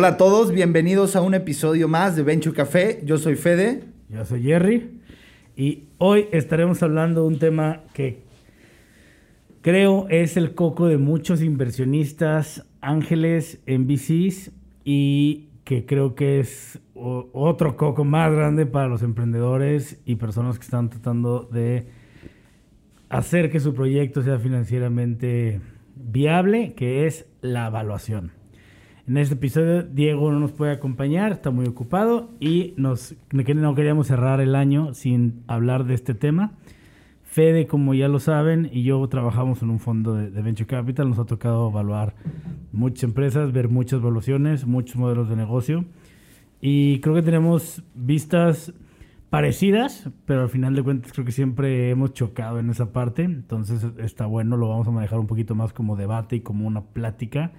Hola a todos, bienvenidos a un episodio más de Venture Café. Yo soy Fede. Yo soy Jerry. Y hoy estaremos hablando de un tema que creo es el coco de muchos inversionistas ángeles en VCs y que creo que es otro coco más grande para los emprendedores y personas que están tratando de hacer que su proyecto sea financieramente viable, que es la evaluación. En este episodio Diego no nos puede acompañar, está muy ocupado y nos, no queríamos cerrar el año sin hablar de este tema. Fede, como ya lo saben, y yo trabajamos en un fondo de, Venture Capital. Nos ha tocado evaluar muchas empresas, ver muchas evaluaciones, muchos modelos de negocio. Y creo que tenemos vistas parecidas, pero al final de cuentas creo que siempre hemos chocado en esa parte. Entonces está bueno, lo vamos a manejar un poquito más como debate y como una plática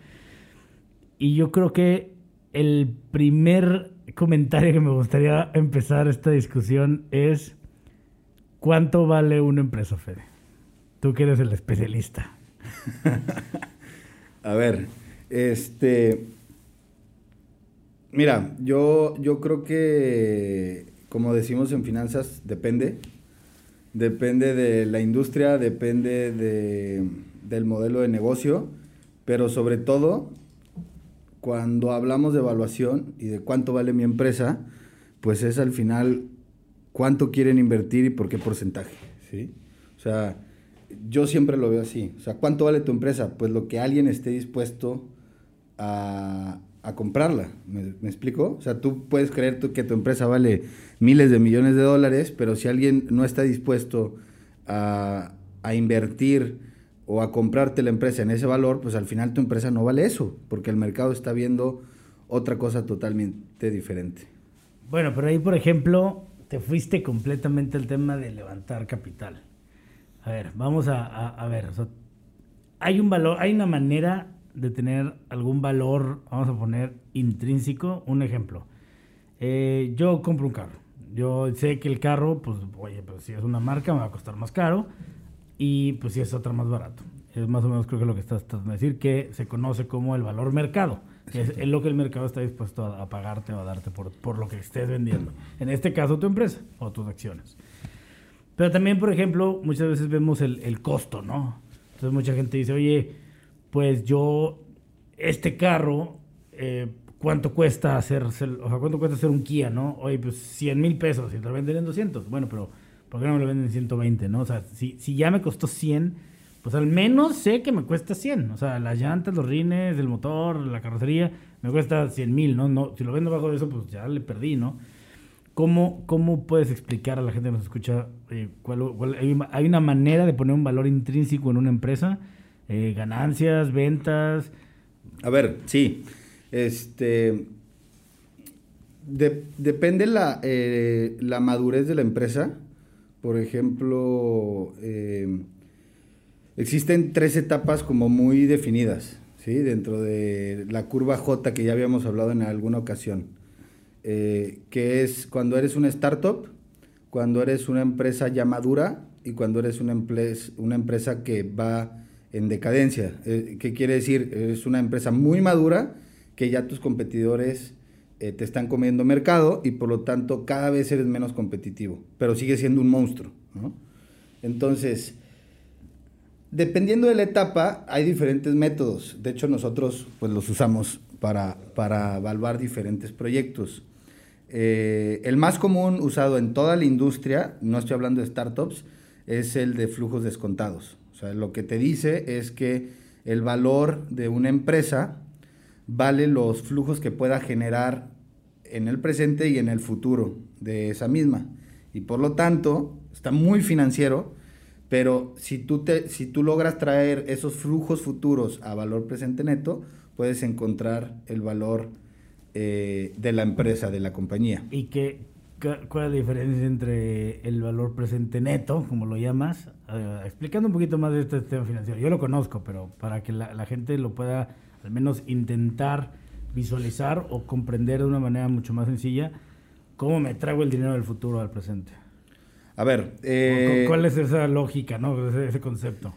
y yo creo que el primer comentario que me gustaría empezar esta discusión es ¿cuánto vale una empresa, Fede? Tú que eres el especialista. A ver, este... Mira, yo, yo creo que, como decimos en finanzas, depende. Depende de la industria, depende de, del modelo de negocio, pero sobre todo cuando hablamos de evaluación y de cuánto vale mi empresa, pues es al final cuánto quieren invertir y por qué porcentaje, ¿sí? O sea, yo siempre lo veo así. O sea, ¿cuánto vale tu empresa? Pues lo que alguien esté dispuesto a, comprarla. ¿Me, explico? O sea, tú puedes creer que tu empresa vale miles de millones de dólares, pero si alguien no está dispuesto a, a invertir o a comprarte la empresa en ese valor, pues al final tu empresa no vale eso, porque el mercado está viendo otra cosa totalmente diferente. Bueno, pero ahí, por ejemplo, te fuiste completamente al tema de levantar capital. A ver, vamos a, ver. hay un valor, hay una manera de tener algún valor, vamos a poner intrínseco. Un ejemplo. Eh, yo compro un carro. Yo sé que el carro, pues, oye, pues si es una marca me va a costar más caro y pues si es otra más barato. Es más o menos creo que lo que estás tratando de decir, que se conoce como el valor mercado, que es, lo que el mercado está dispuesto a, pagarte o a darte por, por, lo que estés vendiendo. En este caso tu empresa o tus acciones. Pero también, por ejemplo, muchas veces vemos el, el costo, ¿no? Entonces mucha gente dice, oye, pues yo, este carro, eh, ¿cuánto cuesta hacer, o sea, cuánto cuesta hacer un Kia, no? Oye, pues 100 mil pesos y te lo venden en 200. Bueno, pero ¿por qué no me lo venden en 120, no? O sea, si, si ya me costó 100, pues al menos sé que me cuesta 100. O sea, las llantas, los rines, el motor, la carrocería, me cuesta 100 mil, ¿no? ¿no? Si lo vendo bajo de eso, pues ya le perdí, ¿no? ¿Cómo, ¿Cómo puedes explicar a la gente que nos escucha eh, cuál, hay, una manera de poner un valor intrínseco en una empresa? Eh, ganancias, ventas. A ver, sí. Este. depende la, eh, la madurez de la empresa por ejemplo, eh, existen tres etapas como muy definidas, ¿sí? Dentro de la curva J que ya habíamos hablado en alguna ocasión, eh, que es cuando eres una startup, cuando eres una empresa ya madura y cuando eres una, una empresa que va en decadencia. Eh, ¿Qué quiere decir? Es una empresa muy madura que ya tus competidores eh, te están comiendo mercado y por lo tanto cada vez eres menos competitivo, pero sigue siendo un monstruo. Entonces, dependiendo de la etapa, hay diferentes métodos. De hecho, nosotros pues, los usamos para, para evaluar diferentes proyectos. Eh, el más común usado en toda la industria, no estoy hablando de startups, es el de flujos descontados. O sea, lo que te dice es que el valor de una empresa vale los flujos que pueda generar en el presente y en el futuro de esa misma. Y por lo tanto, está muy financiero, pero si tú, te, si tú logras traer esos flujos futuros a valor presente neto, puedes encontrar el valor eh, de la empresa, de la compañía. ¿Y qué, cuál es la diferencia entre el valor presente neto, como lo llamas? Explicando un poquito más de este tema financiero. Yo lo conozco, pero para que la gente lo pueda al menos intentar visualizar o comprender de una manera mucho más sencilla cómo me traigo el dinero del futuro al presente. A ver, eh, ¿cuál es esa lógica, no? Ese, concepto.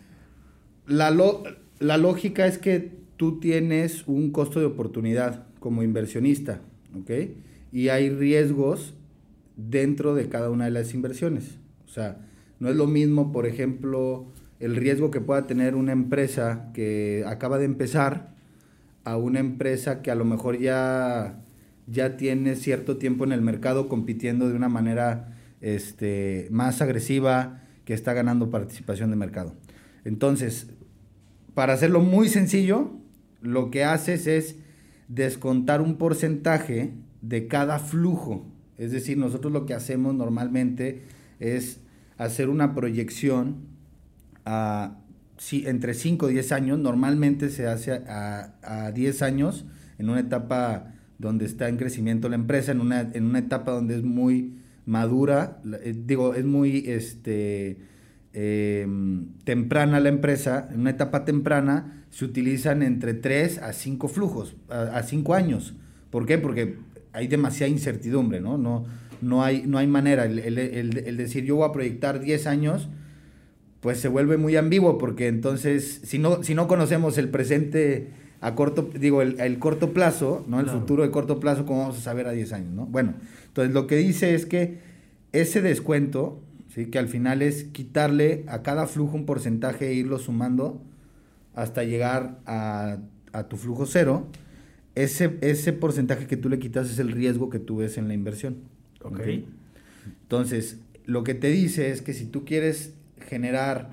La, la lógica es que tú tienes un costo de oportunidad como inversionista, ¿ok? Y hay riesgos dentro de cada una de las inversiones. O sea, no es lo mismo, por ejemplo, el riesgo que pueda tener una empresa que acaba de empezar a una empresa que a lo mejor ya, ya tiene cierto tiempo en el mercado compitiendo de una manera este, más agresiva, que está ganando participación de mercado. Entonces, para hacerlo muy sencillo, lo que haces es descontar un porcentaje de cada flujo. Es decir, nosotros lo que hacemos normalmente es hacer una proyección a, entre 5 y 10 años. Normalmente se hace a, a 10 años en una etapa donde está en crecimiento la empresa, en una, en una etapa donde es muy madura, eh, digo, es muy este, em, temprana la empresa, en una etapa temprana se utilizan entre 3 a 5 flujos, a 5 años. ¿Por qué? Porque hay demasiada incertidumbre, ¿no? No, no, hay, no hay manera. El, el, el, decir yo voy a proyectar 10 años, pues se vuelve muy ambiguo porque entonces, si no, si no conocemos el presente a corto, digo, el, corto plazo, ¿no? El futuro de corto plazo, ¿cómo vamos a saber a 10 años, ¿no? Bueno, entonces lo que dice es que ese descuento, ¿sí? Que al final es quitarle a cada flujo un porcentaje e irlo sumando hasta llegar a, a tu flujo cero, ese, ese porcentaje que tú le quitas es el riesgo que tú ves en la inversión. Ok. Entonces, lo que te dice es que si tú quieres generar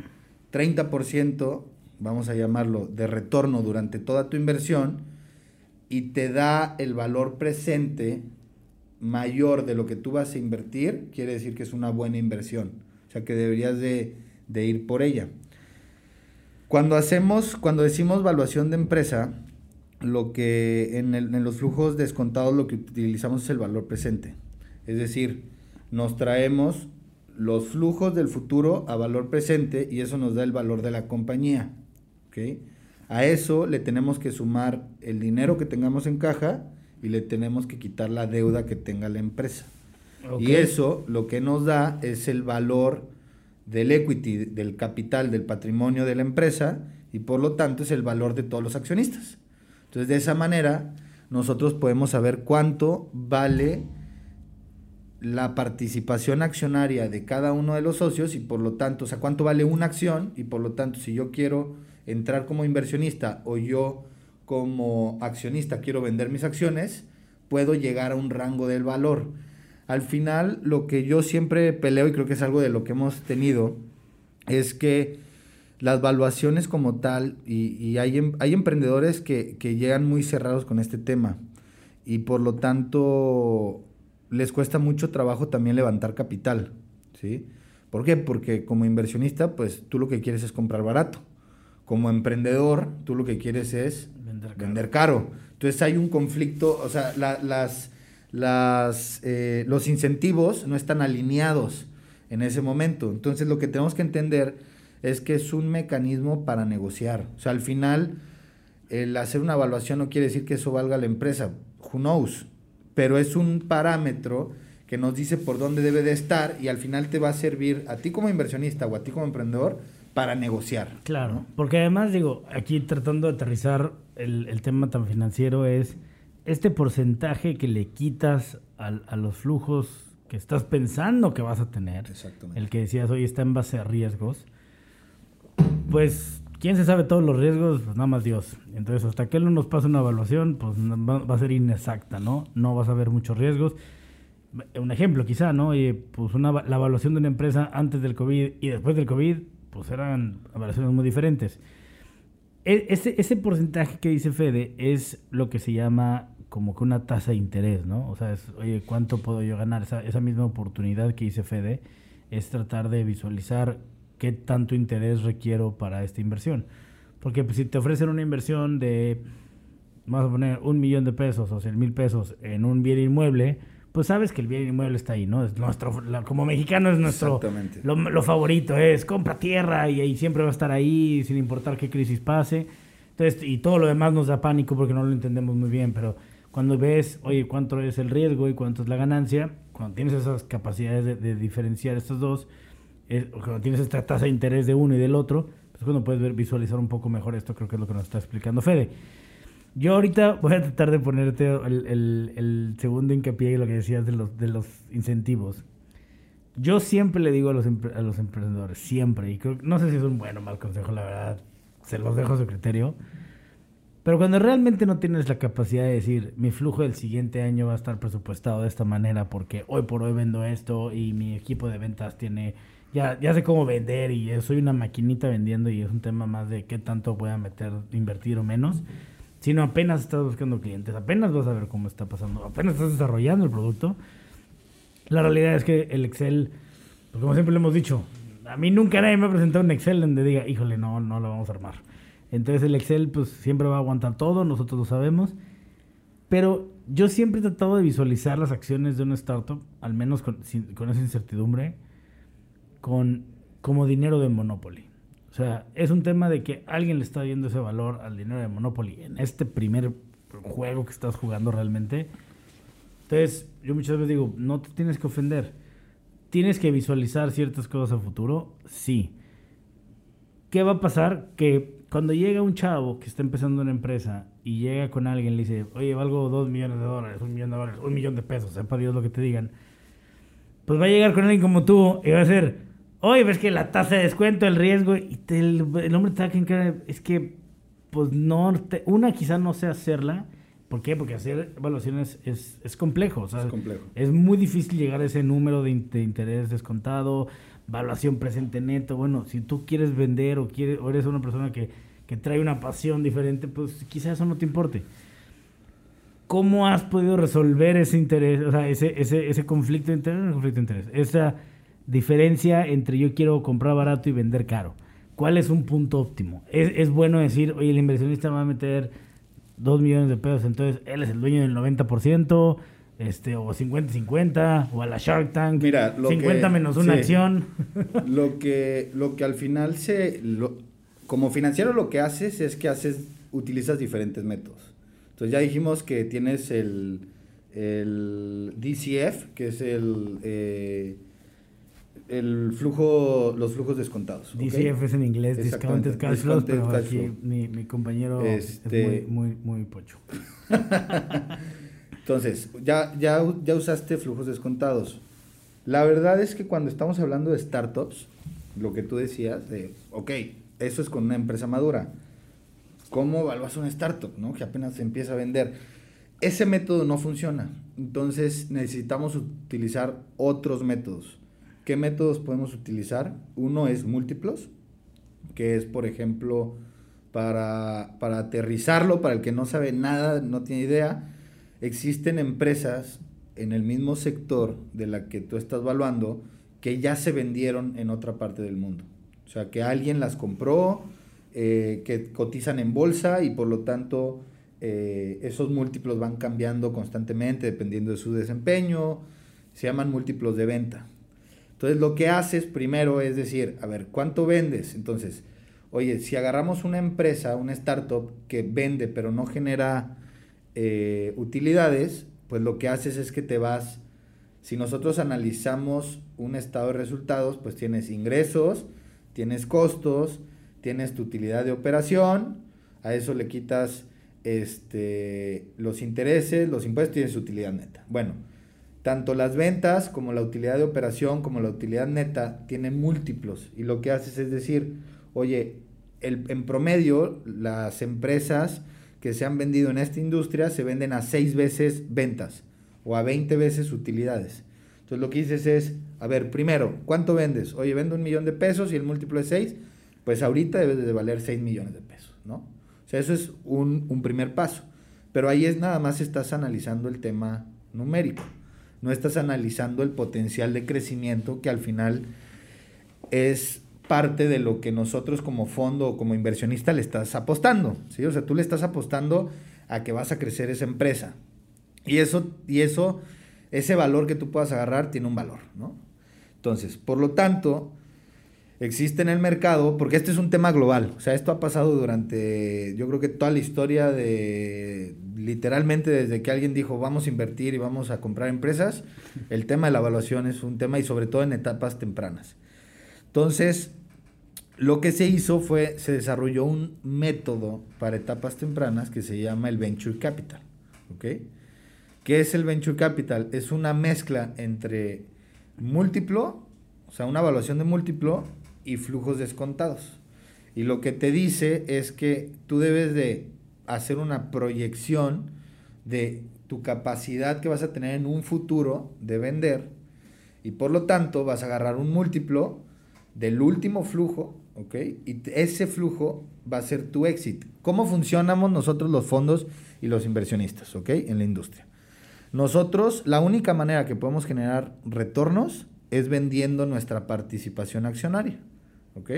30%, vamos a llamarlo, de retorno durante toda tu inversión, y te da el valor presente mayor de lo que tú vas a invertir, quiere decir que es una buena inversión. O sea que deberías de, de ir por ella. Cuando hacemos, cuando decimos valuación de empresa, lo que en, en, los flujos descontados lo que utilizamos es el valor presente. Es decir, nos traemos los flujos del futuro a valor presente y eso nos da el valor de la compañía. ¿okay? A eso le tenemos que sumar el dinero que tengamos en caja y le tenemos que quitar la deuda que tenga la empresa. Okay. Y eso lo que nos da es el valor del equity, del capital, del patrimonio de la empresa y por lo tanto es el valor de todos los accionistas. Entonces, de esa manera, nosotros podemos saber cuánto vale la participación accionaria de cada uno de los socios y por lo tanto, o sea, cuánto vale una acción y por lo tanto, si yo quiero entrar como inversionista o yo como accionista quiero vender mis acciones, puedo llegar a un rango del valor. Al final, lo que yo siempre peleo y creo que es algo de lo que hemos tenido, es que las valuaciones como tal, y, hay, em, hay, emprendedores que, llegan muy cerrados con este tema y por lo tanto les cuesta mucho trabajo también levantar capital, ¿sí? ¿Por qué? Porque como inversionista, pues tú lo que quieres es comprar barato. Como emprendedor, tú lo que quieres es vender caro. Vender caro. Entonces hay un conflicto, o sea, las, las, eh, los incentivos no están alineados en ese momento. Entonces lo que tenemos que entender es que es un mecanismo para negociar. O sea, al final, el hacer una evaluación no quiere decir que eso valga la empresa. Who knows? Pero es un parámetro que nos dice por dónde debe de estar y al final te va a servir a ti como inversionista o a ti como emprendedor para negociar. Claro, porque además digo, aquí tratando de aterrizar el, el tema tan financiero es este porcentaje que le quitas a, a los flujos que estás pensando que vas a tener, el que decías hoy está en base a riesgos, pues, ¿quién se sabe todos los riesgos? Pues nada más Dios. Entonces, hasta que Él no nos pase una evaluación, pues va, a ser inexacta, ¿no? No vas a ver muchos riesgos. Un ejemplo, quizá, ¿no? Y, pues una, la evaluación de una empresa antes del COVID y después del COVID, pues eran evaluaciones muy diferentes. E, ese, ese porcentaje que dice Fede es lo que se llama como que una tasa de interés, ¿no? O sea, es, oye, ¿cuánto puedo yo ganar? Esa, esa misma oportunidad que dice Fede es tratar de visualizar qué tanto interés requiero para esta inversión. Porque pues, si te ofrecen una inversión de, vamos a poner, un millón de pesos o cien mil pesos en un bien inmueble, pues sabes que el bien inmueble está ahí, ¿no? Es nuestro, como mexicano es nuestro, lo, lo, favorito es compra tierra y, ahí siempre va a estar ahí sin importar qué crisis pase. Entonces, y todo lo demás nos da pánico porque no lo entendemos muy bien, pero cuando ves, oye, cuánto es el riesgo y cuánto es la ganancia, cuando tienes esas capacidades de, de diferenciar estos dos, cuando tienes esta tasa de interés de uno y del otro, pues cuando puedes ver, visualizar un poco mejor esto, creo que es lo que nos está explicando Fede. Yo ahorita voy a tratar de ponerte el, el, el segundo hincapié en lo que decías de los, de los incentivos. Yo siempre le digo a los, a los emprendedores, siempre, y creo, no sé si es un buen o mal consejo, la verdad, se los dejo a su criterio, pero cuando realmente no tienes la capacidad de decir, mi flujo del siguiente año va a estar presupuestado de esta manera porque hoy por hoy vendo esto y mi equipo de ventas tiene, ya, ya sé cómo vender y soy una maquinita vendiendo y es un tema más de qué tanto voy a meter, invertir o menos, sino apenas estás buscando clientes, apenas vas a ver cómo está pasando, apenas estás desarrollando el producto la realidad es que el Excel, pues como siempre le hemos dicho, a mí nunca nadie me ha presentado un Excel donde diga, híjole, no, no lo vamos a armar. Entonces el Excel pues siempre va a aguantar todo, nosotros lo sabemos. Pero yo siempre he tratado de visualizar las acciones de una startup, al menos con, con esa incertidumbre, con, como dinero de Monopoly. O sea, es un tema de que alguien le está viendo ese valor al dinero de Monopoly en este primer juego que estás jugando realmente entonces, yo muchas veces digo, no te tienes que ofender. ¿Tienes que visualizar ciertas cosas a futuro? Sí. ¿Qué va a pasar? Que cuando llega un chavo que está empezando una empresa y llega con alguien y le dice, oye, valgo dos millones de dólares, un millón de dólares, un millón de pesos, sepa Dios lo que te digan, pues va a llegar con alguien como tú y va a ser, oye, ves que la tasa de descuento, el riesgo, y el, hombre te va a es que, pues no, una quizá no sé hacerla ¿Por qué? Porque hacer evaluaciones es, es complejo. es complejo. Es muy difícil llegar a ese número de, interés descontado, evaluación presente neto. Bueno, si tú quieres vender o, quieres, o eres una persona que, que trae una pasión diferente, pues quizás eso no te importe. ¿Cómo has podido resolver ese interés, o sea, ese, ese, ese conflicto de interés, conflicto de interés? Esa diferencia entre yo quiero comprar barato y vender caro. ¿Cuál es un punto óptimo? Es, es bueno decir, oye, el inversionista va a meter 2 millones de pesos, entonces él es el dueño del 90%, este, o 50-50, o a la Shark Tank, Mira, 50 menos una acción. lo, que, lo que al final se... como financiero lo que haces es que haces, utilizas diferentes métodos. Entonces ya dijimos que tienes el, el DCF, que es el... Eh, el flujo, los flujos descontados. DCF es en inglés, Discounted Cash Flow, pero aquí mi, mi, compañero es este muy, muy, muy pocho. Entonces, ya, ya, ya usaste flujos descontados. La verdad es que cuando estamos hablando de startups, lo que tú decías, de, ok, eso es con una empresa madura. ¿Cómo evalúas una startup, no? Que apenas se empieza a vender. Ese método no funciona. Entonces necesitamos utilizar otros métodos. ¿Qué métodos podemos utilizar? Uno es múltiplos, que es, por ejemplo, para, para aterrizarlo, para el que no sabe nada, no tiene idea, existen empresas en el mismo sector de la que tú estás evaluando que ya se vendieron en otra parte del mundo. O sea, que alguien las compró, eh, que cotizan en bolsa y por lo tanto eh, esos múltiplos van cambiando constantemente dependiendo de su desempeño. Se llaman múltiplos de venta. Entonces lo que haces primero es decir, a ver, ¿cuánto vendes? Entonces, oye, si agarramos una empresa, una startup que vende pero no genera eh, utilidades, pues lo que haces es que te vas, si nosotros analizamos un estado de resultados, pues tienes ingresos, tienes costos, tienes tu utilidad de operación, a eso le quitas este, los intereses, los impuestos, tienes utilidad neta. Bueno, tanto las ventas como la utilidad de operación como la utilidad neta tienen múltiplos y lo que haces es decir, oye, el, en promedio las empresas que se han vendido en esta industria se venden a 6 veces ventas o a 20 veces utilidades. Entonces lo que dices es, a ver, primero, ¿cuánto vendes? Oye, vendo un millón de pesos y el múltiplo es 6, pues ahorita debe de valer 6 millones de pesos, ¿no? O sea, eso es un, un primer paso. Pero ahí es nada más estás analizando el tema numérico no estás analizando el potencial de crecimiento que al final es parte de lo que nosotros como fondo o como inversionista le estás apostando, ¿sí? O sea, tú le estás apostando a que vas a crecer esa empresa. Y eso, y eso, ese valor que tú puedas agarrar tiene un valor, ¿no? Entonces, por lo tanto, existe en el mercado, porque este es un tema global, o sea, esto ha pasado durante, yo creo que toda la historia de, literalmente desde que alguien dijo vamos a invertir y vamos a comprar empresas, el tema de la evaluación es un tema y sobre todo en etapas tempranas. Entonces, lo que se hizo fue, se desarrolló un método para etapas tempranas que se llama el Venture Capital. ¿Ok? ¿Qué es el Venture Capital? Es una mezcla entre múltiplo, o sea, una evaluación de múltiplo y flujos descontados. Y lo que te dice es que tú debes de hacer una proyección de tu capacidad que vas a tener en un futuro de vender y por lo tanto vas a agarrar un múltiplo del último flujo, ¿ok? Y ese flujo va a ser tu éxito. ¿Cómo funcionamos nosotros los fondos y los inversionistas, ¿ok? En la industria. Nosotros, la única manera que podemos generar retornos es vendiendo nuestra participación accionaria, ¿ok?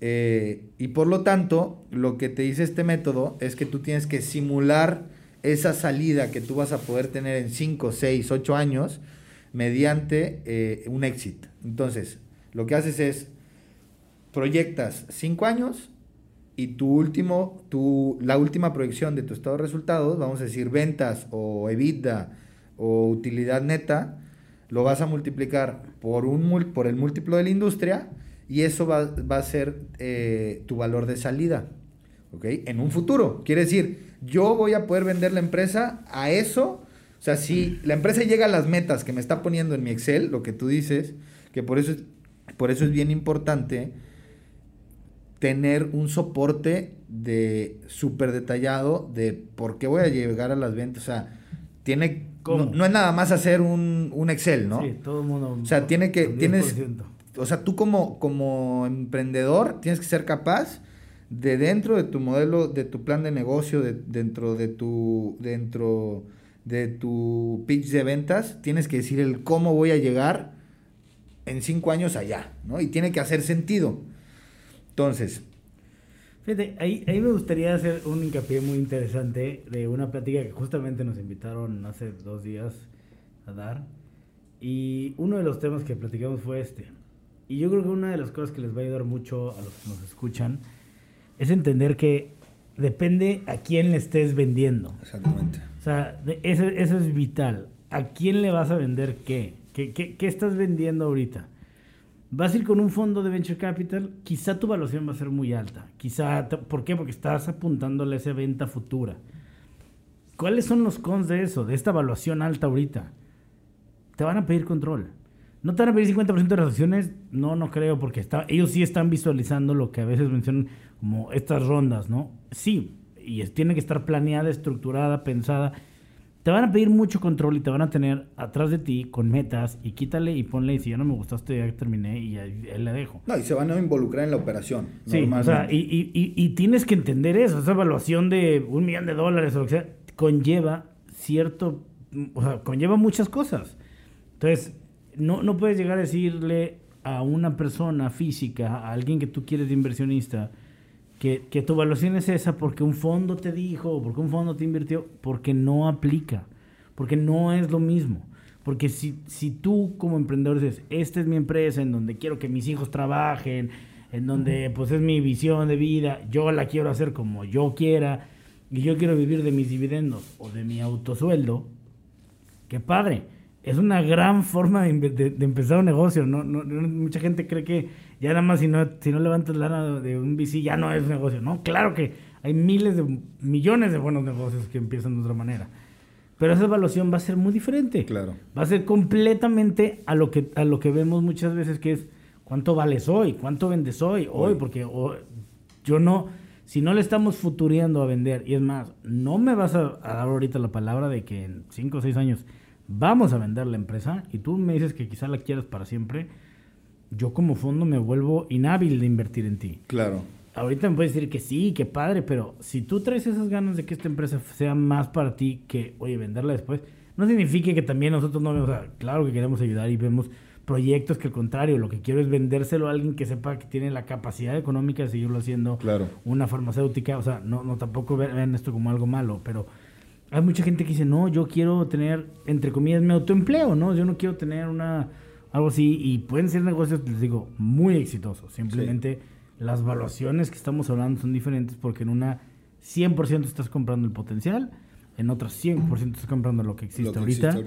Eh, y por lo tanto, lo que te dice este método es que tú tienes que simular esa salida que tú vas a poder tener en 5, 6, 8 años mediante eh, un éxito. Entonces, lo que haces es proyectas 5 años y tu último, tu, la última proyección de tu estado de resultados, vamos a decir ventas o EBITDA o utilidad neta, lo vas a multiplicar por, un, por el múltiplo de la industria y eso va, va a ser eh, tu valor de salida, ¿ok? En un futuro. Quiere decir, yo voy a poder vender la empresa a eso. O sea, si la empresa llega a las metas que me está poniendo en mi Excel, lo que tú dices, que por eso es, por eso es bien importante tener un soporte de súper detallado de por qué voy a llegar a las ventas. O sea, tiene no, es nada más hacer un, un Excel, ¿no? Sí, todo el mundo. O sea, tiene que, tienes, o sea, tú como, como emprendedor tienes que ser capaz de dentro de tu modelo, de tu plan de negocio, de, dentro de tu, dentro de tu pitch de ventas, tienes que decir el cómo voy a llegar en cinco años allá, ¿no? Y tiene que hacer sentido. Entonces. Fíjate, ahí, ahí me gustaría hacer un hincapié muy interesante de una plática que justamente nos invitaron hace dos días a dar. Y uno de los temas que platicamos fue este. Y yo creo que una de las cosas que les va a ayudar mucho a los que nos escuchan es entender que depende a quién le estés vendiendo. Exactamente. O sea, eso, eso es vital. ¿A quién le vas a vender qué? ¿Qué, qué? qué estás vendiendo ahorita? Vas a ir con un fondo de venture capital, quizá tu evaluación va a ser muy alta. Quizá, ¿por qué? Porque estás apuntándole a esa venta futura. ¿Cuáles son los cons de eso, de esta evaluación alta ahorita? Te van a pedir control. ¿No te van a pedir 50% de las acciones? No, no creo, porque está, ellos sí están visualizando lo que a veces mencionan como estas rondas, ¿no? Sí, y tiene que estar planeada, estructurada, pensada. Te van a pedir mucho control y te van a tener atrás de ti con metas y quítale y ponle y si ya no me gustaste ya terminé y ahí le dejo. No, y se van a involucrar en la operación. Sí, o sea, y, y, y, tienes que entender eso, esa evaluación de un millón de dólares o lo que sea, conlleva cierto, o sea, conlleva muchas cosas. Entonces, no, no puedes llegar a decirle a una persona física, a alguien que tú quieres de inversionista, que, que, tu evaluación es esa porque un fondo te dijo, porque un fondo te invirtió, porque no aplica, porque no es lo mismo. Porque si, si tú como emprendedor dices, esta es mi empresa en donde quiero que mis hijos trabajen, en donde pues es mi visión de vida, yo la quiero hacer como yo quiera, y yo quiero vivir de mis dividendos o de mi autosueldo, qué padre es una gran forma de, empezar un negocio. ¿no? mucha gente cree que ya nada más si no, si no levantas lana de un VC ya no es negocio. No, claro que hay miles de millones de buenos negocios que empiezan de otra manera. Pero esa evaluación va a ser muy diferente. Claro. Va a ser completamente a lo que, a lo que vemos muchas veces que es cuánto vales hoy, cuánto vendes hoy, hoy, porque yo no, si no le estamos futureando a vender, y es más, no me vas a, a dar ahorita la palabra de que en 5 o 6 años vamos a vender la empresa y tú me dices que quizá la quieras para siempre, yo como fondo me vuelvo inhábil de invertir en ti. Claro. Ahorita me puedes decir que sí, que padre, pero si tú traes esas ganas de que esta empresa sea más para ti que, oye, venderla después, no significa que también nosotros no vemos, claro que queremos ayudar y vemos proyectos que al contrario, lo que quiero es vendérselo a alguien que sepa que tiene la capacidad económica de seguirlo haciendo claro. una farmacéutica, o sea, no, no tampoco vean esto como algo malo, pero hay mucha gente que dice, no, yo quiero tener, entre comillas, mi autoempleo, ¿no? Yo no quiero tener una, algo así, y pueden ser negocios, les digo, muy exitosos. Simplemente las valuaciones que estamos hablando son diferentes porque en una 100% estás comprando el potencial, en otra 100% estás comprando lo que existe, ahorita.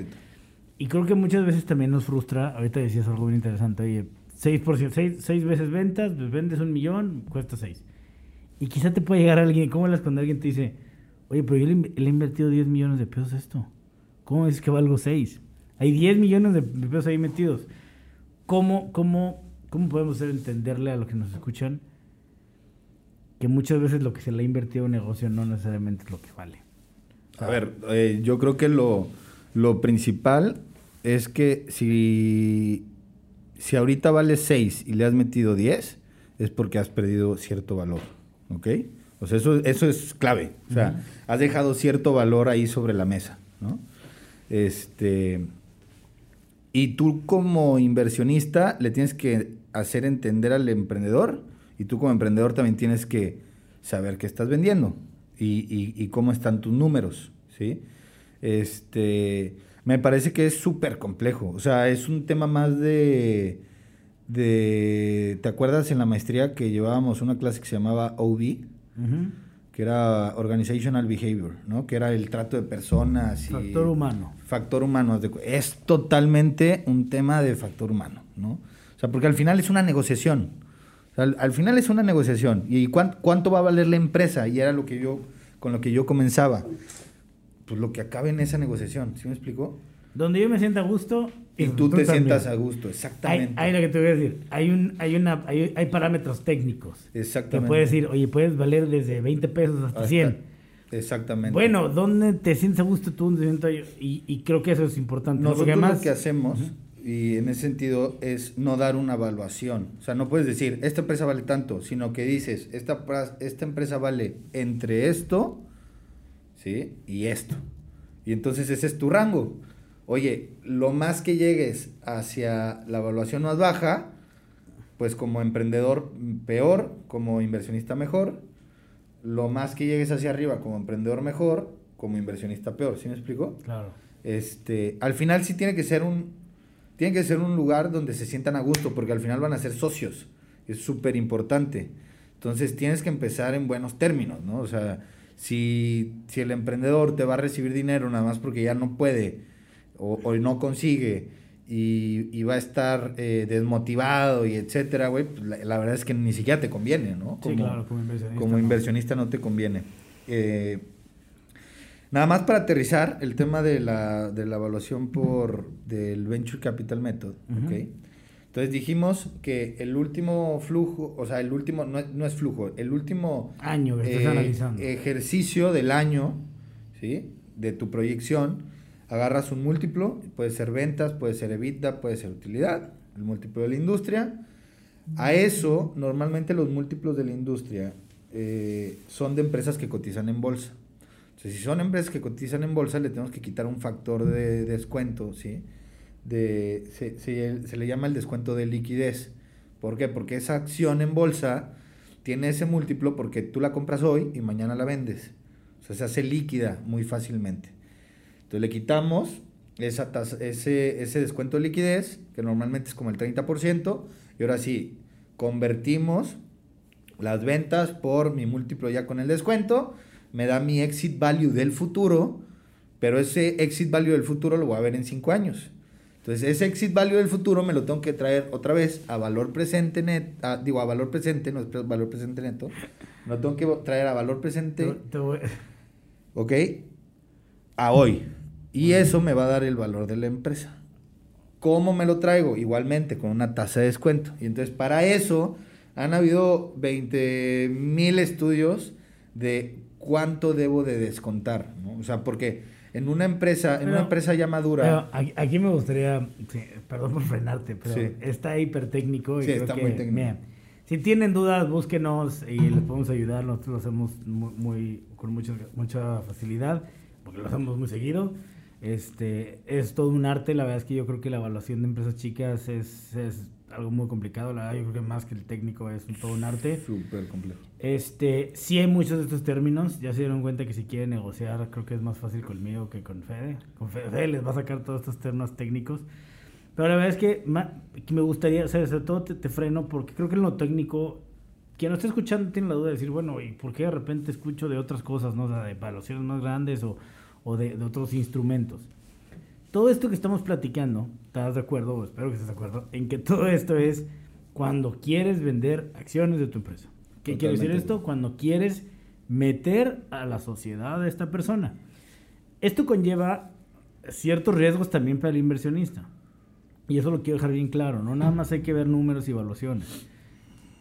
Y creo que muchas veces también nos frustra, ahorita decías algo bien interesante, oye, 6%, 6, seis veces ventas, pues vendes un millón, cuesta 6. Y quizá te puede llegar alguien, ¿cómo es cuando alguien te dice, oye, pero yo le, he invertido 10 millones de pesos a esto? ¿Cómo es que valgo 6? Hay 10 millones de pesos ahí metidos. ¿Cómo, cómo, cómo podemos hacer entenderle a los que nos escuchan que muchas veces lo que se le ha invertido a un negocio no necesariamente es lo que vale? A ver, eh, yo creo que lo, lo principal es que si si ahorita vale 6 y le has metido 10, es porque has perdido cierto valor. ¿Ok? O sea, eso, eso es clave. O sea, has dejado cierto valor ahí sobre la mesa. ¿no? Este. Y tú como inversionista le tienes que hacer entender al emprendedor y tú como emprendedor también tienes que saber qué estás vendiendo y, y cómo están tus números, ¿sí? Este, me parece que es súper complejo. O sea, es un tema más de, de... ¿Te acuerdas en la maestría que llevábamos una clase que se llamaba OB? Que era Organizational Behavior, ¿no? Que era el trato de personas. Y factor humano. Factor humano. Es totalmente un tema de factor humano, ¿no? O sea, porque al final es una negociación. al, final es una negociación. ¿Y cuánto, cuánto va a valer la empresa? Y era lo que yo, con lo que yo comenzaba pues lo que acabe en esa negociación. ¿Sí me explicó? Donde yo me sienta a gusto. Y tú, te sientas a gusto, exactamente. Hay, lo que te voy a decir. Hay, un, hay, una, hay, parámetros técnicos. Exactamente. Te puedes decir, oye, puedes valer desde 20 pesos hasta, 100. Exactamente. Bueno, ¿dónde te sientes a gusto tú? Y, y creo que eso es importante. Nosotros lo que hacemos, y en ese sentido, es no dar una evaluación. O sea, no puedes decir, esta empresa vale tanto, sino que dices, esta, esta empresa vale entre esto ¿sí? Y esto. Y entonces ese es tu rango. Oye, lo más que llegues hacia la evaluación más baja, pues como emprendedor peor, como inversionista mejor. Lo más que llegues hacia arriba como emprendedor mejor, como inversionista peor. ¿Sí me explico? Claro. Este, al final sí tiene que ser un tiene que ser un lugar donde se sientan a gusto, porque al final van a ser socios. Es súper importante. Entonces tienes que empezar en buenos términos, ¿no? O sea, si, si el emprendedor te va a recibir dinero nada más porque ya no puede o, no consigue y, va a estar eh, desmotivado y etcétera, güey, pues la, verdad es que ni siquiera te conviene, ¿no? Como, sí, claro, como inversionista. Como inversionista no, te conviene. Eh, nada más para aterrizar el tema de la, de la evaluación por del Venture Capital Method, ¿ok? Entonces dijimos que el último flujo, o sea, el último, no es, flujo, el último año que estás eh, analizando. ejercicio del año, ¿sí? De tu proyección, agarras un múltiplo, puede ser ventas, puede ser EBITDA, puede ser utilidad, el múltiplo de la industria. A eso, normalmente los múltiplos de la industria eh, son de empresas que cotizan en bolsa. Entonces, si son empresas que cotizan en bolsa, le tenemos que quitar un factor de descuento, ¿sí? de, se, se, le llama el descuento de liquidez. ¿Por qué? Porque esa acción en bolsa tiene ese múltiplo porque tú la compras hoy y mañana la vendes. O sea, se hace líquida muy fácilmente. Entonces le quitamos esa ese, ese descuento de liquidez, que normalmente es como el 30%, y ahora sí, convertimos las ventas por mi múltiplo ya con el descuento, me da mi exit value del futuro, pero ese exit value del futuro lo voy a ver en 5 años. Entonces, ese exit value del futuro me lo tengo que traer otra vez a valor presente net, digo, a valor presente, no es valor presente neto. Me lo tengo que traer a valor presente. ¿Ok? A hoy. Y eso me va a dar el valor de la empresa. ¿Cómo me lo traigo? Igualmente, con una tasa de descuento. Y entonces, para eso, han habido 20 mil estudios de cuánto debo de descontar. ¿no? O sea, porque en una empresa, en una empresa ya madura. aquí me gustaría, perdón por frenarte, pero está hiper técnico. sí, está muy técnico. si tienen dudas, búsquenos y les podemos ayudar. Nosotros lo hacemos muy, con mucha, mucha facilidad, porque lo hacemos muy seguido. Este, es todo un arte, la verdad es que yo creo que la evaluación de empresas chicas es, es algo muy complicado, la verdad yo creo que más que el técnico es un, todo un arte. Súper complejo. Este, sí hay muchos de estos términos, ya se dieron cuenta que si quieren negociar creo que es más fácil conmigo que con Fede. Con Fede les va a sacar todos estos términos técnicos. Pero la verdad es que, me gustaría, o sea, sobre todo te, freno porque creo que en lo técnico, quien no está escuchando tiene la duda de decir, bueno, ¿y por qué de repente escucho de otras cosas, no? de evaluaciones más grandes o, o de, de otros instrumentos todo esto que estamos platicando, ¿estás de acuerdo? espero que estés de acuerdo, en que todo esto es cuando quieres vender acciones de tu empresa. ¿Qué quiere decir esto? Cuando quieres meter a la sociedad de esta persona. Esto conlleva ciertos riesgos también para el inversionista. Y eso lo quiero dejar bien claro. No nada más hay que ver números y evaluaciones.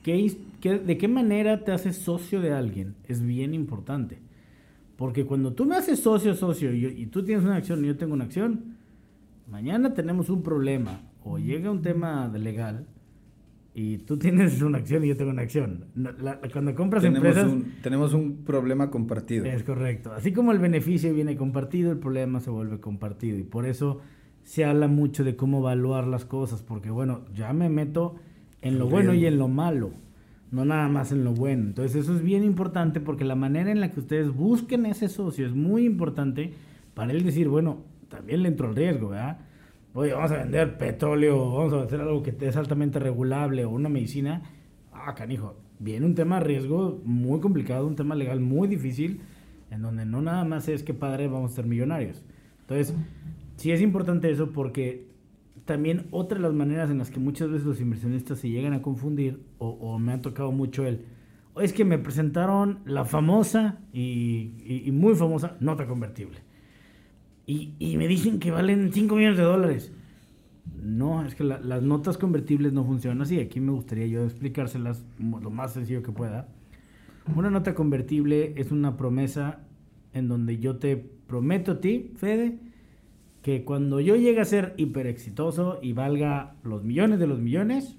¿Qué, qué- ¿De qué manera te haces socio de alguien? Es bien importante. Porque cuando tú me haces socio, socio, y, yo- y tú tienes una acción y yo tengo una acción, mañana tenemos un problema o llega un tema de legal y tú tienes una acción y yo tengo una acción. No, la- cuando compras Tenemos empresas... un, tenemos un problema compartido. Es correcto. Así como el beneficio viene compartido, el problema se vuelve compartido. Y por eso se habla mucho de cómo evaluar las cosas. Porque, bueno, ya me meto en lo bueno y en lo malo. No nada más en lo bueno. Entonces eso es bien importante porque la manera en la que ustedes busquen ese socio es muy importante para él decir, bueno, también le entro al riesgo, ¿verdad? Oye, vamos a vender petróleo, vamos a hacer algo que es altamente regulable o una medicina. Ah, canijo, viene un tema de riesgo muy complicado, un tema legal muy difícil, en donde no nada más es que padre vamos a ser millonarios. Entonces, sí es importante eso porque también otra de las maneras en las que muchas veces los inversionistas se llegan a confundir, o, me ha tocado mucho el, "Oye, es que me presentaron la famosa y, muy famosa nota convertible. Y, me dicen que valen 5 millones de dólares. No, es que la- las notas convertibles no funcionan así. Aquí me gustaría yo explicárselas lo más sencillo que pueda. Una nota convertible es una promesa en donde yo te prometo a ti, Fede, que cuando yo llegue a ser hiper exitoso y valga los millones de los millones,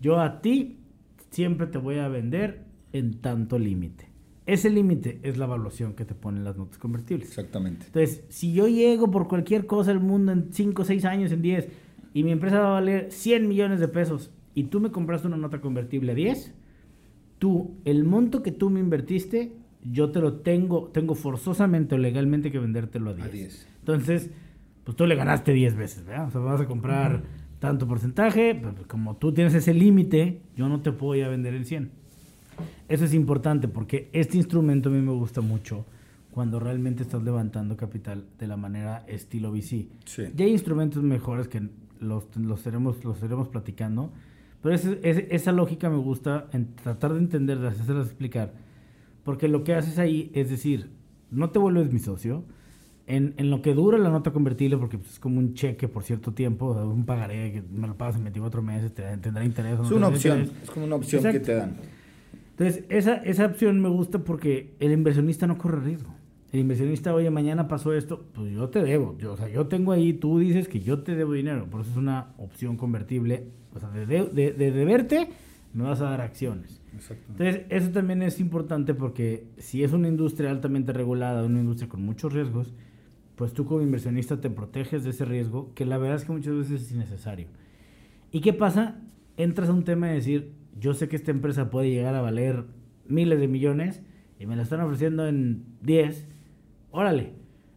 yo a ti siempre te voy a vender en tanto límite. Ese límite es la evaluación que te ponen las notas convertibles. Exactamente. Entonces, si yo llego por cualquier cosa del mundo en 5, 6 años, en 10, y mi empresa va a valer 100 millones de pesos, y tú me compraste una nota convertible a 10, tú, el monto que tú me invertiste, yo te lo tengo, tengo forzosamente o legalmente que vendértelo a 10. A 10. Entonces, pues tú le ganaste 10 veces, ¿verdad? O sea, vas a comprar tanto porcentaje, pero como tú tienes ese límite, yo no te puedo ir a vender en 100. Eso es importante porque este instrumento a mí me gusta mucho cuando realmente estás levantando capital de la manera estilo VC. Sí. Ya hay instrumentos mejores que los, los, iremos, los iremos platicando, pero ese- ese- esa lógica me gusta en tratar de entenderlas, hacerlas explicar, porque lo que haces ahí es decir, no te vuelves mi socio, en, en lo que dura la nota convertible, porque pues, es como un cheque por cierto tiempo, o sea, un pagaré que me lo pagas en 24 meses, te, tendrá interés. no Es una opción. interés. Es como una opción que Exacto. te dan. Entonces, esa, esa opción me gusta porque el inversionista no corre riesgo. El inversionista, oye, mañana pasó esto, pues yo te debo. Yo, o sea, yo tengo ahí, tú dices que yo te debo dinero. Por eso es una opción convertible. O sea, de, de, de- de deberte, me vas a dar acciones. Entonces, eso también es importante porque si es una industria altamente regulada, una industria con muchos riesgos, pues tú como inversionista te proteges de ese riesgo, que la verdad es que muchas veces es innecesario. ¿Y qué pasa? Entras a un tema de decir, yo sé que esta empresa puede llegar a valer miles de millones y me la están ofreciendo en 10. Órale,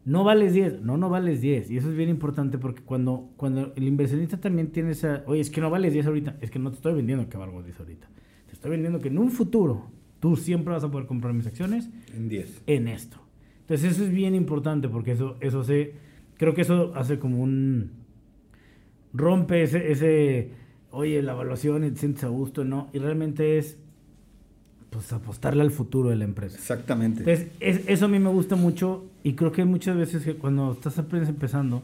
no vales 10. No, no vales 10. Y eso es bien importante porque cuando, cuando el inversionista también tiene esa, oye, es que no vales 10 ahorita, es que no te estoy vendiendo que valgo 10 ahorita. Te estoy vendiendo que en un futuro tú siempre vas a poder comprar mis acciones En 10. en esto. Entonces eso es bien importante porque eso, eso se, creo que eso hace como un, rompe ese, ese, oye, la evaluación y te sientes a gusto, ¿no? Y realmente es, pues, apostarle al futuro de la empresa. Exactamente. Entonces, es- eso a mí me gusta mucho y creo que muchas veces que cuando estás apenas empezando,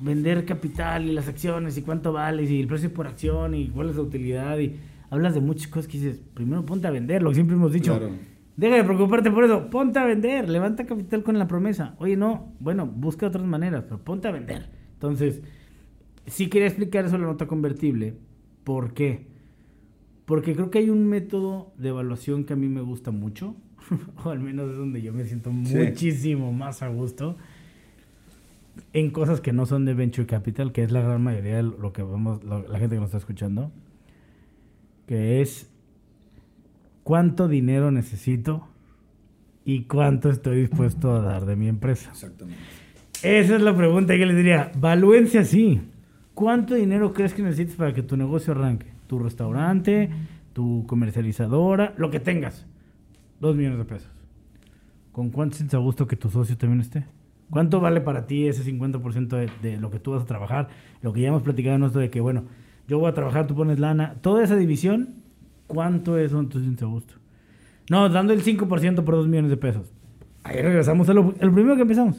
vender capital y las acciones y cuánto vales y el precio por acción y cuál es la utilidad y hablas de muchas cosas que dices, primero ponte a vender, lo que siempre hemos dicho. Claro. Deja de preocuparte por eso, ponte a vender, levanta capital con la promesa. Oye, no, bueno, busca otras maneras, pero ponte a vender. Entonces, sí quería explicar eso de la nota convertible. ¿Por qué? Porque creo que hay un método de evaluación que a mí me gusta mucho, o al menos es donde yo me siento Sí. muchísimo más a gusto, en cosas que no son de venture capital, que es la gran mayoría de lo que vamos, lo- la gente que nos está escuchando, que es cuánto dinero necesito y cuánto estoy dispuesto a dar de mi empresa. Exactamente. Esa es la pregunta que les diría. Valúense así. ¿Cuánto dinero crees que necesitas para que tu negocio arranque? Tu restaurante, tu comercializadora, lo que tengas. Dos millones de pesos. ¿Con cuánto sientes a gusto que tu socio también esté? ¿Cuánto vale para ti ese 50% de, de lo que tú vas a trabajar? Lo que ya hemos platicado en esto de que, bueno, yo voy a trabajar, tú pones lana. Toda esa división, ¿cuánto es sientes a gusto? No, dando el 5% por 2 millones de pesos. Ahí regresamos a lo, el primero que empezamos.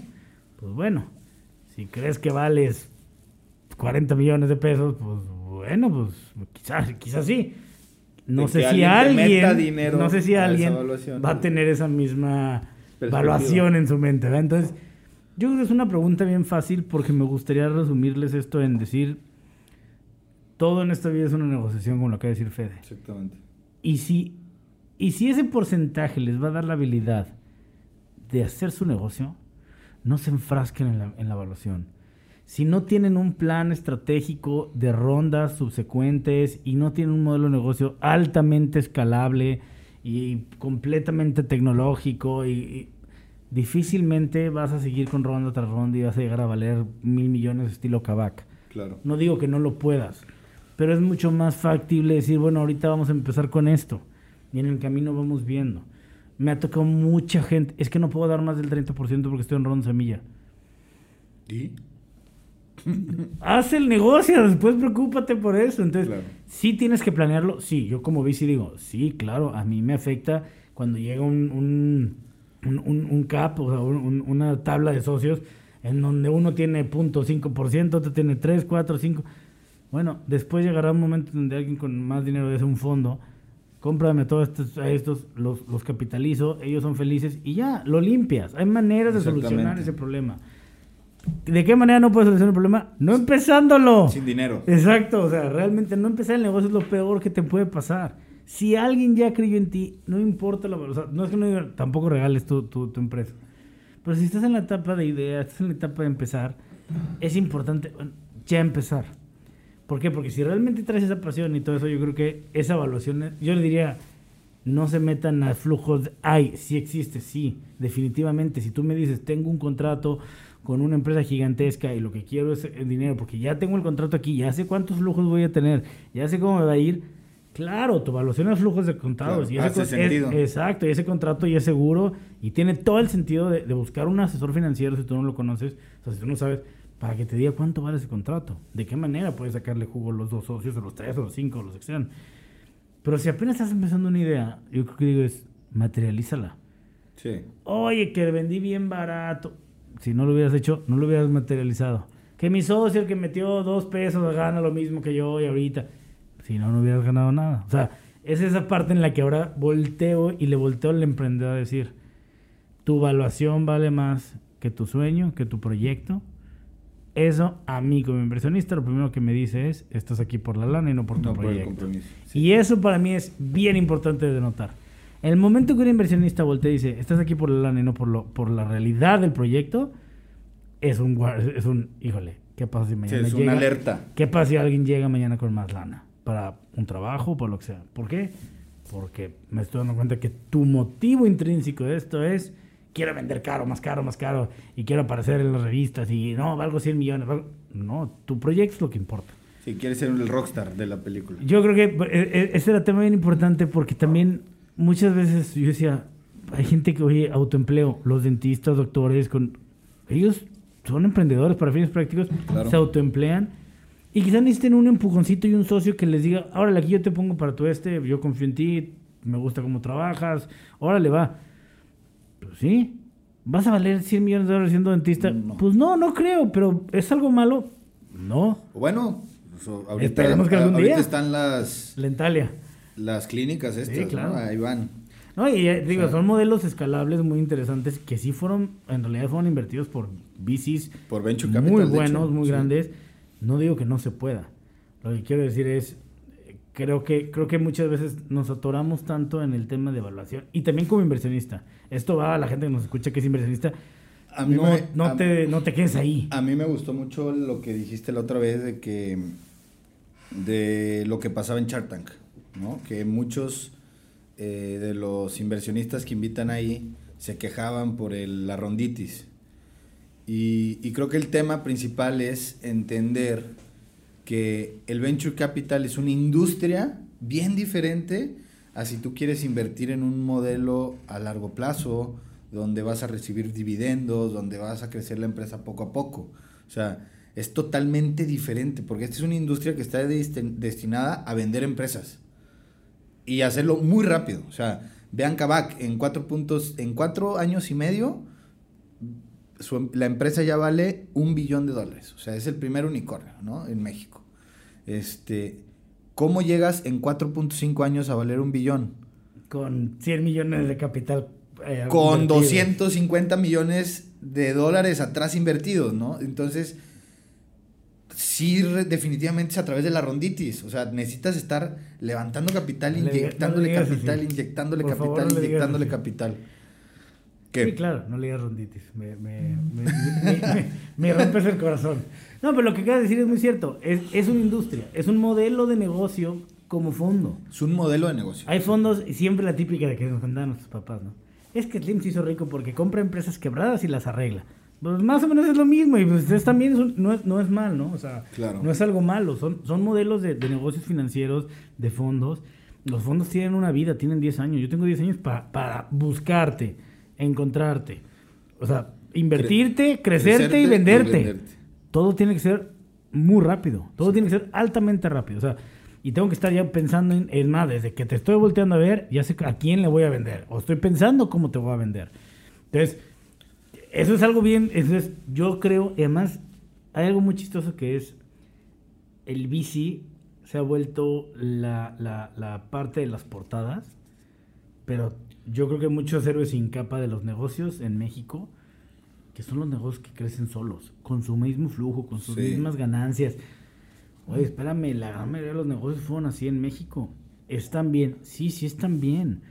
Pues bueno, si crees que vales 40 millones de pesos, pues bueno, pues quizás, quizás sí. No sé si alguien no sé si alguien va a tener esa misma evaluación en su mente, ¿verdad? Entonces, yo creo que es una pregunta bien fácil porque me gustaría resumirles esto en decir, todo en esta vida es una negociación, como lo acaba de decir Fede. Exactamente. Y si, y si ese porcentaje les va a dar la habilidad de hacer su negocio, no se enfrasquen en la, en la evaluación. Si no tienen un plan estratégico de rondas subsecuentes y no tienen un modelo de negocio altamente escalable y completamente tecnológico, y, y difícilmente vas a seguir con ronda tras ronda y vas a llegar a valer mil millones estilo Kavak. Claro. No digo que no lo puedas, pero es mucho más factible decir, bueno, ahorita vamos a empezar con esto. Y en el camino vamos viendo. Me ha tocado mucha gente. Es que no puedo dar más del 30% porque estoy en ronda semilla. ¿Y? Haz el negocio, después preocúpate por eso. Entonces, Claro. sí tienes que planearlo. Sí, yo como bici digo, sí, claro, a mí me afecta cuando llega un, un, un, un- un cap, o sea, un- un- una tabla de socios en donde uno tiene 0.5%, otro tiene 3, 4, 5. Bueno, después llegará un momento donde alguien con más dinero de un fondo, cómprame todos estos, a estos, los, los capitalizo, ellos son felices y ya, lo limpias. Hay maneras de solucionar ese problema. ¿De qué manera no puedes solucionar el problema? No empezándolo. Sin dinero. Exacto, o sea, realmente no empezar el negocio es lo peor que te puede pasar. Si alguien ya creyó en ti, no importa la o sea, no es que no tampoco regales tu, tu, tu empresa. Pero si estás en la etapa de ideas, estás en la etapa de empezar, es importante ya empezar. ¿Por qué? Porque si realmente traes esa pasión y todo eso, yo creo que esa evaluación, yo le diría, no se metan a flujos. de- Ay, sí existe, sí, definitivamente. Si tú me dices, tengo un contrato con una empresa gigantesca y lo que quiero es el dinero, porque ya tengo el contrato aquí, ya sé cuántos flujos voy a tener, ya sé cómo me va a ir. Claro, tu evaluación de flujos de contados. Claro, y ese hace con- es- sentido. exacto, y ese contrato ya es seguro y tiene todo el sentido de, de buscar un asesor financiero si tú no lo conoces, o sea, si tú no sabes, para que te diga cuánto vale ese contrato, de qué manera puedes sacarle jugo a los dos socios, o los tres, o los cinco, o los que sean. Pero si apenas estás empezando una idea, yo creo que digo es, materialízala. Sí. Oye, que vendí bien barato. Si no lo hubieras hecho, no lo hubieras materializado. Que mi socio, el que metió dos pesos, gana lo mismo que yo y ahorita. Si no, no hubieras ganado nada. O sea, es esa parte en la que ahora volteo y le volteo al emprendedor a decir, tu evaluación vale más que tu sueño, que tu proyecto. Eso a mí como inversionista lo primero que me dice es, estás aquí por la lana y no por tu No por el proyecto. Y eso para mí es bien importante de notar. El momento que un inversionista voltea y dice, estás aquí por la lana y no por, lo, por la realidad del proyecto, es un, es un, híjole, ¿qué pasa si Sí, mañana es llega? una alerta. ¿Qué pasa si alguien llega mañana con más lana? Para un trabajo, por lo que sea. ¿Por qué? Porque me estoy dando cuenta que tu motivo intrínseco de esto es, quiero vender caro, más caro, más caro, y quiero aparecer en las revistas, y no, valgo 100 millones. valgo-". No, tu proyecto es lo que importa. Si quieres ser el rockstar de la película. Yo creo que eh, eh, ese era tema bien importante porque también muchas veces yo decía, hay gente que, oye, autoempleo, los dentistas, doctores, con ellos son emprendedores para fines prácticos, Claro. se autoemplean y quizás necesiten un empujoncito y un socio que les diga, órale, aquí yo te pongo para tu este, yo confío en ti, me gusta cómo trabajas, órale, va. Pues sí, ¿vas a valer 100 millones de dólares siendo dentista? No. Pues no, no creo, pero ¿es algo malo? No. Bueno, pues, ahorita, Esperemos que algún ahorita día. están las, Lentalia. las clínicas estas, claro. ¿no? Ahí van. No, y eh, digo, O sea- son modelos escalables muy interesantes que sí fueron, en realidad fueron invertidos por VCs Por Venture Capital. muy buenos, hecho, muy sí. grandes. No digo que no se pueda. Lo que quiero decir es, creo que, creo que muchas veces nos atoramos tanto en el tema de evaluación y también como inversionista. Esto va a la gente que nos escucha que es inversionista. A mí no, me- no, a- te, no te quedes ahí. A mí me gustó mucho lo que dijiste la otra vez de que de lo que pasaba en Shark Tank, ¿no? Que muchos eh, de los inversionistas que invitan ahí se quejaban por el- la ronditis. Y, y creo que el tema principal es entender que el venture capital es una industria bien diferente a si tú quieres invertir en un modelo a largo plazo, donde vas a recibir dividendos, donde vas a crecer la empresa poco a poco. O sea, es totalmente diferente, porque esta es una industria que está destinada a vender empresas y hacerlo muy rápido. O sea, vean Kavak, en cuatro puntos, en cuatro años y medio, la empresa ya vale un billón de dólares. O sea, es el primer unicornio, ¿no? En México. Este, ¿Cómo llegas en 4.5 años a valer un billón? Con 100 millones de capital. Eh, Con 250 millones de dólares atrás invertidos, ¿no? Entonces, sí, definitivamente es a través de la ronditis. O sea, necesitas estar levantando capital, inyectándole capital, inyectándole capital, inyectándole capital. Sí, claro, no le digas ronditis. Me, me, me, me, rompes el corazón. No, pero lo que quieres decir es muy cierto. Es, es una industria, es un modelo de negocio como fondo. Es un modelo de negocio. Hay fondos, siempre la típica de que nos contaban nuestros papás, ¿no? Es que Slim se hizo rico porque compra empresas quebradas y las arregla. Pues más o menos es lo mismo y pues ustedes también no, es, no es mal, ¿no? O sea, no es algo malo. Son, son modelos de, de, negocios financieros, de fondos. Los fondos tienen una vida, tienen 10 años. Yo tengo 10 años para, para buscarte encontrarte. O sea, invertirte, crecerte, y, venderte. Todo tiene que ser muy rápido. Todo tiene que ser altamente rápido. O sea, y tengo que estar ya pensando en, en más, desde que te estoy volteando a ver, ya sé a quién le voy a vender. O estoy pensando cómo te voy a vender. Entonces, eso es algo bien. Eso es, yo creo, y además, hay algo muy chistoso que es el bici se ha vuelto la, la, la parte de las portadas, pero yo creo que muchos héroes sin capa de los negocios en México, que son los negocios que crecen solos, con su mismo flujo, con sus mismas ganancias. Oye, espérame, la gran mayoría de los negocios fueron así en México. ¿Están bien? Sí, sí están bien.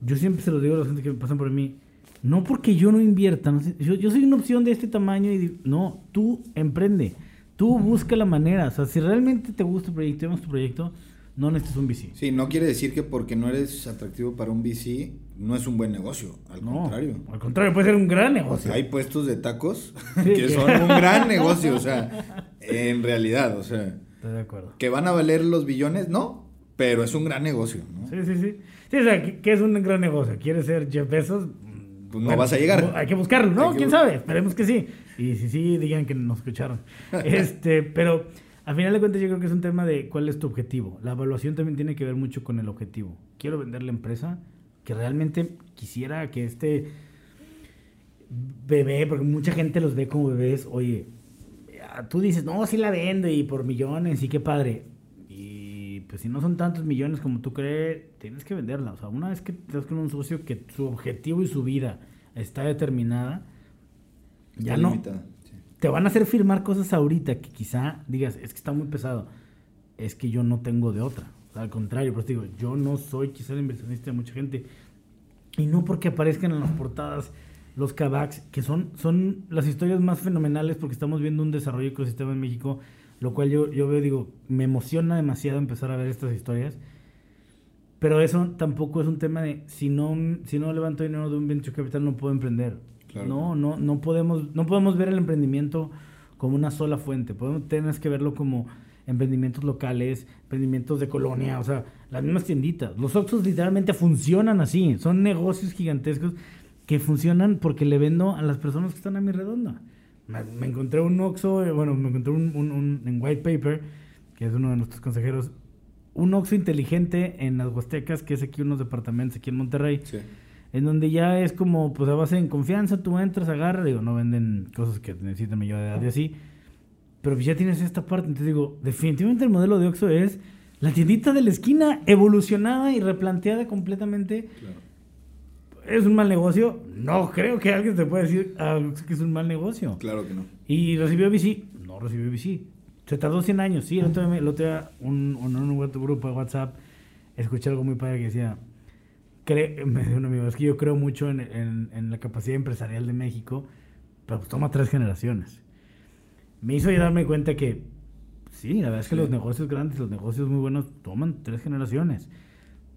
Yo siempre se lo digo a la gente que me pasan por mí. No porque yo no invierta. yo, yo, soy una opción de este tamaño y no, tú emprende. Tú busca la manera. O sea, si realmente te gusta tu proyecto, tu proyecto, no necesitas un VC. Sí, no quiere decir que porque no eres atractivo para un VC no es un buen negocio. Al contrario. Al contrario, puede ser un gran negocio. hay puestos de tacos que son un gran negocio, o sea, en realidad, o sea. Estoy de acuerdo. Que van a valer los billones, no, pero es un gran negocio, ¿no? Sí, sí, sí. Sí, o sea, ¿qué es un gran negocio? ¿Quieres ser Jeff Bezos? Pues no vas a llegar. Hay que buscarlo, ¿no? ¿Quién sabe? Esperemos que sí. Y si sí, digan que nos escucharon. este, pero al final de cuentas yo creo que es un tema de cuál es tu objetivo. La evaluación también tiene que ver mucho con el objetivo. Quiero vender la empresa que realmente quisiera que este bebé, porque mucha gente los ve como bebés, oye, tú dices, no, sí la vendo y por millones y qué padre. Y pues si no son tantos millones como tú crees, tienes que venderla. O sea, una vez que estás con un socio que su objetivo y su vida está determinada, ya no te van a hacer firmar cosas ahorita que quizá digas, es que está muy pesado. Es que yo no tengo de otra. Al contrario, pues digo, yo no soy quizá el inversionista de mucha gente. Y no porque aparezcan en las portadas los Kavaks, que son, son las historias más fenomenales porque estamos viendo un desarrollo ecosistema en México, lo cual yo, yo veo, digo, me emociona demasiado empezar a ver estas historias. Pero eso tampoco es un tema de si no, si no levanto dinero de un venture capital no puedo emprender. No, no, no podemos, no podemos ver el emprendimiento como una sola fuente. Podemos, tener que verlo como emprendimientos locales, emprendimientos de colonia, o sea, las mismas tienditas. Los Oxxos literalmente funcionan así, son negocios gigantescos que funcionan porque le vendo a las personas que están a mi redonda. Me, encontré un Oxxo, eh, bueno, me encontré un, un, en White Paper, que es uno de nuestros consejeros, un Oxxo inteligente en las Huastecas, que es aquí unos departamentos aquí en Monterrey. Sí en donde ya es como, pues a base en confianza, tú entras, agarras, digo, no venden cosas que necesitan mayor edad y así, pero pues ya tienes esta parte, entonces digo, definitivamente el modelo de Oxxo es la tiendita de la esquina evolucionada y replanteada completamente. ¿Es un mal negocio? No creo que alguien te pueda decir ah, que es un mal negocio. Claro que no. ¿Y recibió VC? No recibió VC. Se tardó 100 años, sí. El otro día, el otro día un, un, un, grupo de WhatsApp escuché algo muy padre que decía, me dijo un amigo, es que yo creo mucho en, en, la capacidad empresarial de México, pero pues toma tres generaciones. Me hizo darme cuenta que, sí, la verdad es que los negocios grandes, los negocios muy buenos, toman tres generaciones.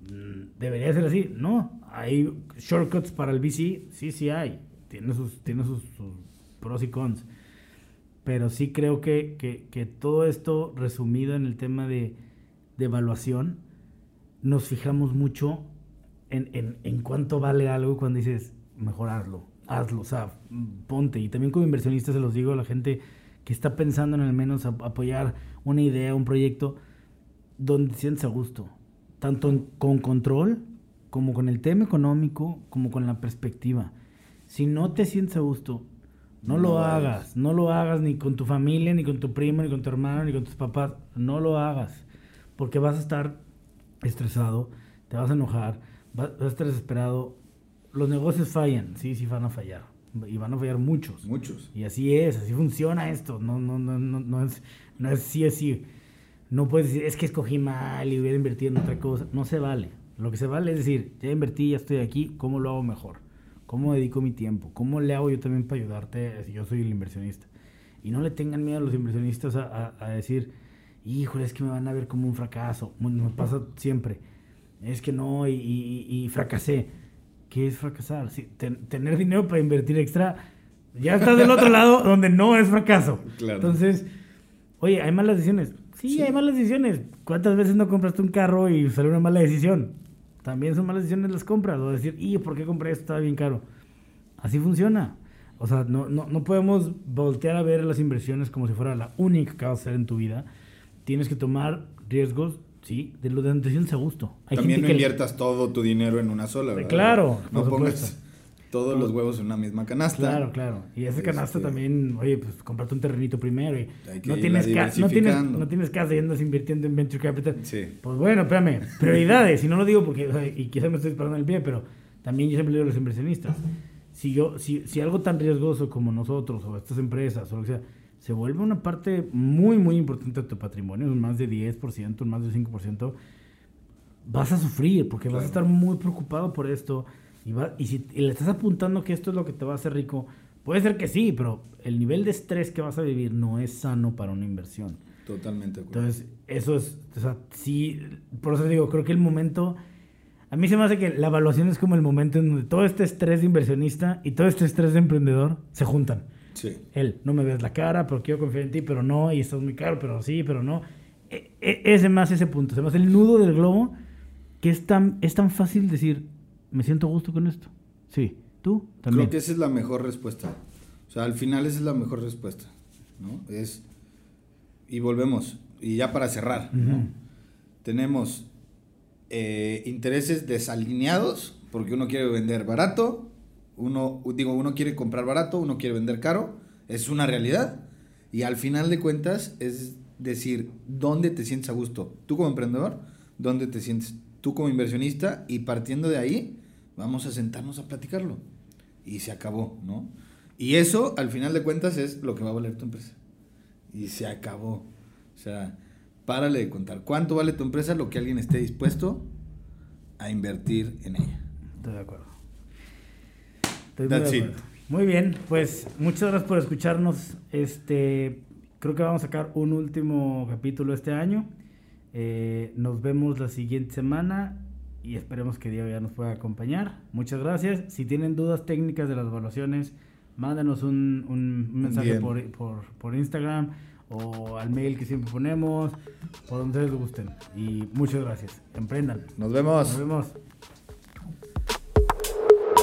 Mm, ¿Debería ser así? No. ¿Hay shortcuts para el VC? Sí, sí hay. Tiene sus, tiene sus, pros y cons. Pero sí creo que, que, que, todo esto resumido en el tema de, de evaluación, nos fijamos mucho en, en, en cuánto vale algo cuando dices, mejorarlo, hazlo, o sea, ponte. Y también como inversionista se los digo a la gente que está pensando en al menos apoyar una idea, un proyecto, donde te sientes a gusto, tanto con control como con el tema económico, como con la perspectiva. Si no te sientes a gusto, no, lo hagas. No lo hagas ni con tu familia, ni con tu primo, ni con tu hermano, ni con tus papás. No lo hagas. Porque vas a estar estresado, te vas a enojar, vas a estar desesperado. Los negocios fallan, sí, sí van a fallar. Y van a fallar muchos. Muchos. Y así es, así funciona esto. No, no, no, no, no es, no es sí, así. No puedes decir, es que escogí mal y hubiera invertido en otra cosa. No se vale. Lo que se vale es decir, ya invertí, ya estoy aquí, ¿cómo lo hago mejor? ¿Cómo dedico mi tiempo? ¿Cómo le hago yo también para ayudarte si yo soy el inversionista? Y no le tengan miedo a los inversionistas a, decir, híjole, es que me van a ver como un fracaso. Me pasa siempre. Es que no, y, fracasé. ¿Qué es fracasar? tener dinero para invertir extra, ya estás del otro lado donde no es fracaso. Entonces, oye, hay malas decisiones. Sí, sí, hay malas decisiones. ¿Cuántas veces no compraste un carro y salió una mala decisión? También son malas decisiones las compras. O decir, ¿y por qué compré esto? Estaba bien caro. Así funciona. O sea, no, no, no podemos voltear a ver las inversiones como si fuera la única que vas a hacer en tu vida. Tienes que tomar riesgos, sí, de lo de antes a gusto. También no inviertas todo tu dinero en una sola, ¿verdad? Claro. No pongas todos los huevos en una misma canasta. Claro, claro. Y ese canasta este, también, oye, pues comprate un terrenito primero y no tienes, no tienes, no tienes casa y andas invirtiendo en venture capital. Sí. Pues bueno, espérame, prioridades, y no lo digo porque, y quizás me estoy disparando el pie, pero también yo siempre le digo a los inversionistas, si yo, si, si algo tan riesgoso como nosotros o estas empresas o lo que sea, se vuelve una parte muy, muy importante de tu patrimonio, un más de 10%, un más de 5%, vas a sufrir porque vas a estar muy preocupado por esto y, si le estás apuntando que esto es lo que te va a hacer rico, puede ser que sí, pero el nivel de estrés que vas a vivir no es sano para una inversión. Totalmente. Entonces, eso es, o sea, sí, por eso digo, creo que el momento, a mí se me hace que la evaluación es como el momento en donde todo este estrés de inversionista y todo este estrés de emprendedor se juntan. Sí. Él, no me ves la cara, pero quiero confiar en ti, pero no, y estás muy caro, pero sí, pero no. E, e, ese más ese punto, se me hace el nudo del globo que es tan, es tan fácil decir, me siento a gusto con esto. Sí, tú también. Creo que esa es la mejor respuesta. O sea, al final esa es la mejor respuesta, ¿no? Es, y volvemos, y ya para cerrar, Tenemos eh, intereses desalineados, porque uno quiere vender barato, uno, digo, uno quiere comprar barato, uno quiere vender caro, es una realidad, y al final de cuentas es decir, ¿dónde te sientes a gusto? Tú como emprendedor, ¿dónde te sientes tú como inversionista, y partiendo de ahí, vamos a sentarnos a platicarlo. Y se acabó, ¿no? Y eso, al final de cuentas, es lo que va a valer tu empresa. Y se acabó. O sea, párale de contar. ¿Cuánto vale tu empresa? Lo que alguien esté dispuesto a invertir en ella. Estoy de acuerdo. Estoy muy, acuerdo. muy bien, pues muchas gracias por escucharnos. Este, creo que vamos a sacar un último capítulo este año. Eh, nos vemos la siguiente semana y esperemos que Diego ya nos pueda acompañar. Muchas gracias. Si tienen dudas técnicas de las evaluaciones, mándanos un, un mensaje por, por, por, Instagram o al mail que siempre ponemos, por donde les gusten. Y muchas gracias. Emprendan. Nos vemos. Nos vemos.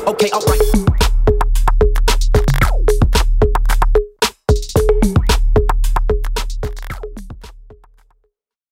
Okay,